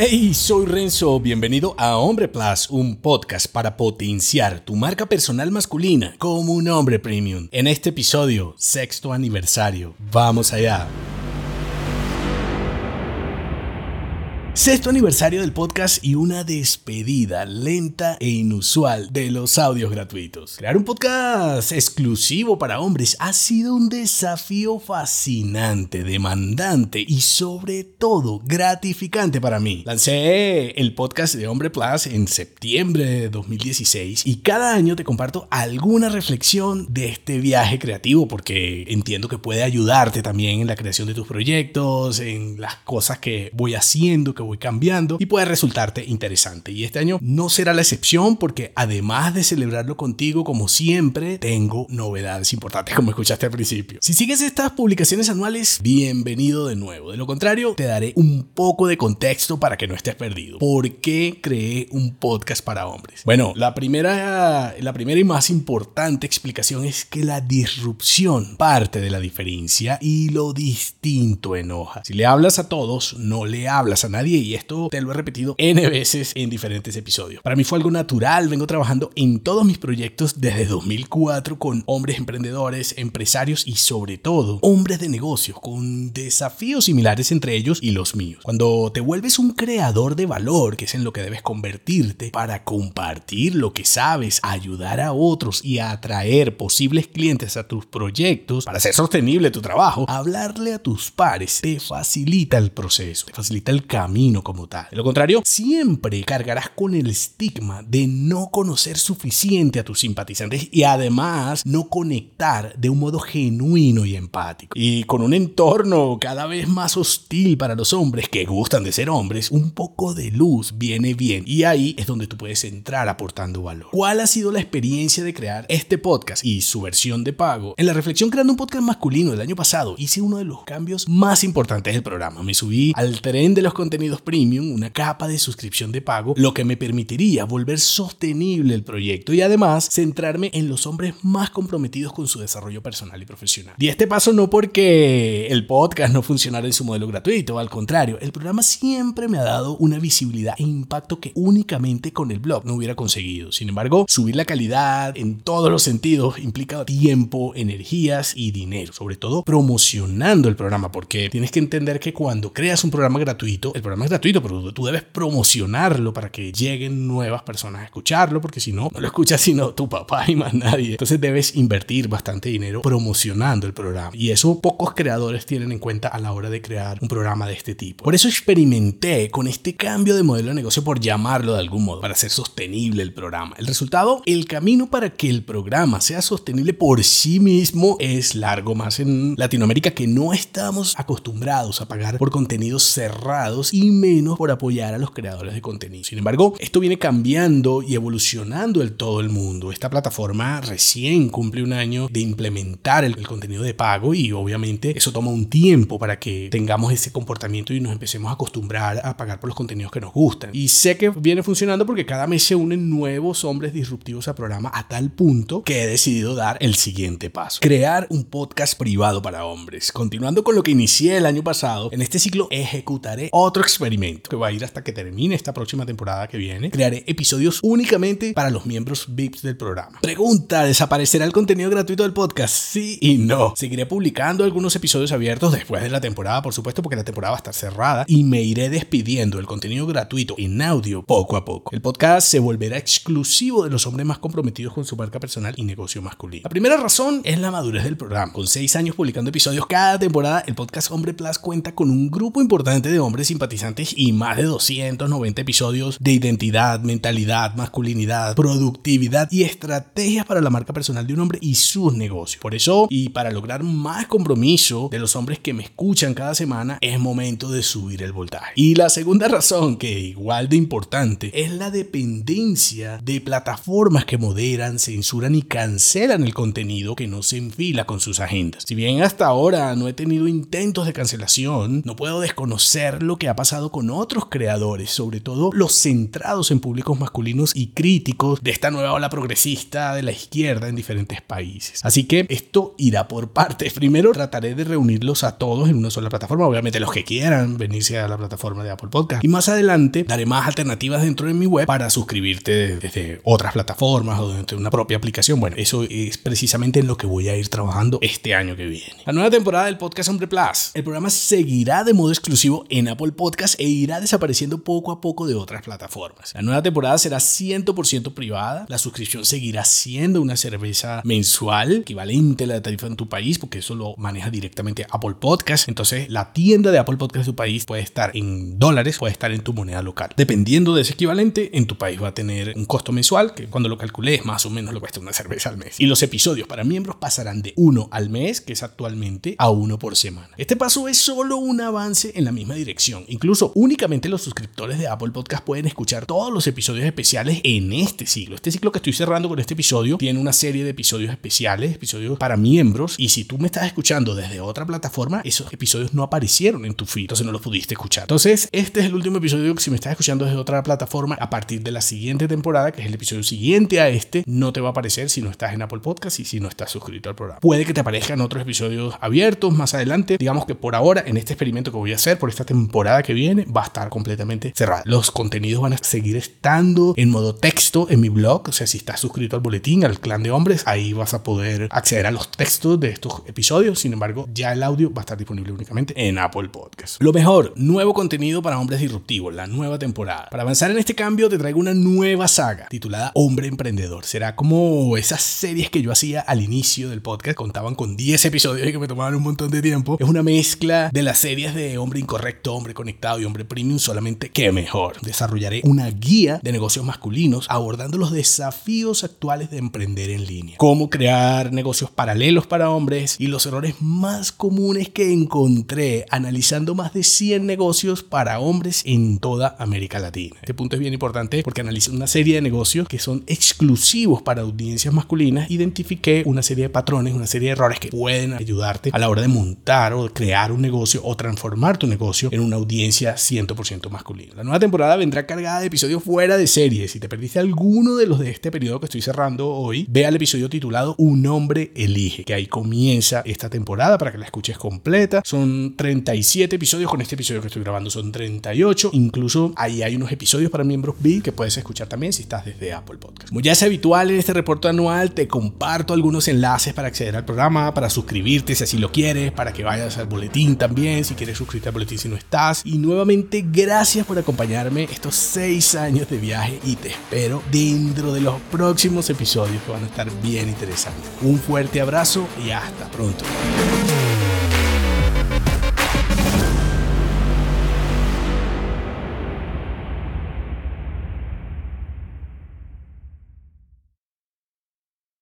Hey, soy Renzo, bienvenido a Hombre Plus, un podcast para potenciar tu marca personal masculina como un hombre premium. En este episodio, sexto aniversario, vamos allá. Sexto aniversario del podcast y una despedida lenta e inusual de los audios gratuitos. Crear un podcast exclusivo para hombres ha sido un desafío fascinante, demandante y sobre todo gratificante para mí. Lancé el podcast de Hombre Plus en septiembre de 2016 y cada año te comparto alguna reflexión de este viaje creativo porque entiendo que puede ayudarte también en la creación de tus proyectos, en las cosas que voy haciendo, que voy cambiando y puede resultarte interesante. Y este año no será la excepción porque además de celebrarlo contigo como siempre, tengo novedades importantes como escuchaste al principio. Si sigues estas publicaciones anuales, bienvenido de nuevo. De lo contrario, te daré un poco de contexto para que no estés perdido. ¿Por qué creé un podcast para hombres? Bueno, la primera, la primera y más importante explicación es que la disrupción parte de la diferencia y lo distinto enoja. Si le hablas a todos, no le hablas a nadie y esto te lo he repetido N veces en diferentes episodios. Para mí fue algo natural, vengo trabajando en todos mis proyectos desde 2004 con hombres emprendedores, empresarios y sobre todo hombres de negocios con desafíos similares entre ellos y los míos. Cuando te vuelves un creador de valor, que es en lo que debes convertirte para compartir lo que sabes, ayudar a otros y atraer posibles clientes a tus proyectos, para hacer sostenible tu trabajo, hablarle a tus pares te facilita el proceso, te facilita el camino como tal. De lo contrario, siempre cargarás con el estigma de no conocer suficiente a tus simpatizantes y además no conectar de un modo genuino y empático. Y con un entorno cada vez más hostil para los hombres que gustan de ser hombres, un poco de luz viene bien. Y ahí es donde tú puedes entrar aportando valor. ¿Cuál ha sido la experiencia de crear este podcast y su versión de pago? En la reflexión creando un podcast masculino del año pasado, hice uno de los cambios más importantes del programa. Me subí al tren de los contenidos Premium, una capa de suscripción de pago, lo que me permitiría volver sostenible el proyecto y además centrarme en los hombres más comprometidos con su desarrollo personal y profesional. Y este paso no porque el podcast no funcionara en su modelo gratuito, al contrario, el programa siempre me ha dado una visibilidad e impacto que únicamente con el blog no hubiera conseguido. Sin embargo, subir la calidad en todos los sentidos implica tiempo, energías y dinero, sobre todo promocionando el programa, porque tienes que entender que cuando creas un programa gratuito, el programa es gratuito, pero tú debes promocionarlo para que lleguen nuevas personas a escucharlo, porque si no, no lo escuchas sino tu papá y más nadie. Entonces debes invertir bastante dinero promocionando el programa. Y eso pocos creadores tienen en cuenta a la hora de crear un programa de este tipo. Por eso experimenté con este cambio de modelo de negocio, por llamarlo de algún modo, para hacer sostenible el programa. El resultado, el camino para que el programa sea sostenible por sí mismo es largo, más en Latinoamérica que no estamos acostumbrados a pagar por contenidos cerrados y menos por apoyar a los creadores de contenido. Sin embargo, esto viene cambiando y evolucionando en todo el mundo. Esta plataforma recién cumple un año de implementar el, contenido de pago y obviamente eso toma un tiempo para que tengamos ese comportamiento y nos empecemos a acostumbrar a pagar por los contenidos que nos gustan. Y sé que viene funcionando porque cada mes se unen nuevos hombres disruptivos al programa a tal punto que he decidido dar el siguiente paso. Crear un podcast privado para hombres. Continuando con lo que inicié el año pasado, en este ciclo ejecutaré otro experimento que va a ir hasta que termine esta próxima temporada que viene. Crearé episodios únicamente para los miembros VIPs del programa. Pregunta, ¿desaparecerá el contenido gratuito del podcast? Sí y no. Seguiré publicando algunos episodios abiertos después de la temporada, por supuesto, porque la temporada va a estar cerrada y me iré despidiendo el contenido gratuito en audio poco a poco. El podcast se volverá exclusivo de los hombres más comprometidos con su marca personal y negocio masculino. La primera razón es la madurez del programa. Con seis años publicando episodios cada temporada, el podcast Hombre Plus cuenta con un grupo importante de hombres simpatizantes y más de 290 episodios de identidad, mentalidad, masculinidad, productividad y estrategias para la marca personal de un hombre y sus negocios. Por eso, y para lograr más compromiso de los hombres que me escuchan cada semana, es momento de subir el voltaje. Y la segunda razón, que igual de importante, es la dependencia de plataformas que moderan, censuran y cancelan el contenido que no se enfila con sus agendas. Si bien hasta ahora no he tenido intentos de cancelación, no puedo desconocer lo que ha pasado con otros creadores, sobre todo los centrados en públicos masculinos y críticos de esta nueva ola progresista de la izquierda en diferentes países. Así que esto irá por partes. Primero trataré de reunirlos a todos en una sola plataforma, obviamente los que quieran venirse a la plataforma de Apple Podcast. Y más adelante daré más alternativas dentro de mi web para suscribirte desde otras plataformas o desde una propia aplicación. Bueno, eso es precisamente en lo que voy a ir trabajando este año que viene. La nueva temporada del podcast Hombre Plus. El programa seguirá de modo exclusivo en Apple Podcast e irá desapareciendo poco a poco de otras plataformas. La nueva temporada será 100% privada. La suscripción seguirá siendo una cerveza mensual, equivalente a la tarifa en tu país, porque eso lo maneja directamente Apple Podcast. Entonces, la tienda de Apple Podcast de tu país puede estar en dólares, puede estar en tu moneda local. Dependiendo de ese equivalente, en tu país va a tener un costo mensual, que cuando lo calcules más o menos lo cuesta una cerveza al mes. Y los episodios para miembros pasarán de uno al mes, que es actualmente, a uno por semana. Este paso es solo un avance en la misma dirección. Incluso únicamente los suscriptores de Apple Podcast pueden escuchar todos los episodios especiales en este ciclo. Este ciclo que estoy cerrando con este episodio tiene una serie de episodios especiales, episodios para miembros. Y si tú me estás escuchando desde otra plataforma, esos episodios no aparecieron en tu feed, entonces no los pudiste escuchar. Entonces, este es el último episodio que si me estás escuchando desde otra plataforma, a partir de la siguiente temporada, que es el episodio siguiente a este, no te va a aparecer si no estás en Apple Podcast y si no estás suscrito al programa. Puede que te aparezcan otros episodios abiertos más adelante. Digamos que por ahora, en este experimento que voy a hacer por esta temporada que viene, va a estar completamente cerrado. Los contenidos van a seguir estando en modo texto en mi blog. O sea, si estás suscrito al boletín, al clan de hombres, ahí vas a poder acceder a los textos de estos episodios. Sin embargo, ya el audio va a estar disponible únicamente en Apple Podcast. Lo mejor, nuevo contenido para hombres disruptivos, la nueva temporada. Para avanzar en este cambio, te traigo una nueva saga titulada Hombre Emprendedor. Será como esas series que yo hacía al inicio del podcast, contaban con 10 episodios y que me tomaban un montón de tiempo. Es una mezcla de las series de Hombre Incorrecto, Hombre Conectado y Hombre Premium, solamente que mejor. Desarrollaré una guía de negocios masculinos abordando los desafíos actuales de emprender en línea. Cómo crear negocios paralelos para hombres y los errores más comunes que encontré analizando más de 100 negocios para hombres en toda América Latina. Este punto es bien importante porque analicé una serie de negocios que son exclusivos para audiencias masculinas. Identifiqué una serie de patrones, una serie de errores que pueden ayudarte a la hora de montar o crear un negocio o transformar tu negocio en una audiencia 100% masculina. La nueva temporada vendrá cargada de episodios fuera de series. Si te perdiste alguno de los de este periodo que estoy cerrando hoy, ve al episodio titulado Un hombre elige, que ahí comienza esta temporada para que la escuches completa. Son 37 episodios, con este episodio que estoy grabando son 38. Incluso ahí hay unos episodios para miembros B que puedes escuchar también si estás desde Apple Podcast. Como ya es habitual en este reporte anual, te comparto algunos enlaces para acceder al programa, para suscribirte si así lo quieres, para que vayas al boletín también, si quieres suscribirte al boletín si no estás. Y nuevamente, gracias por acompañarme estos seis años de viaje y te espero dentro de los próximos episodios que van a estar bien interesantes. Un fuerte abrazo y hasta pronto.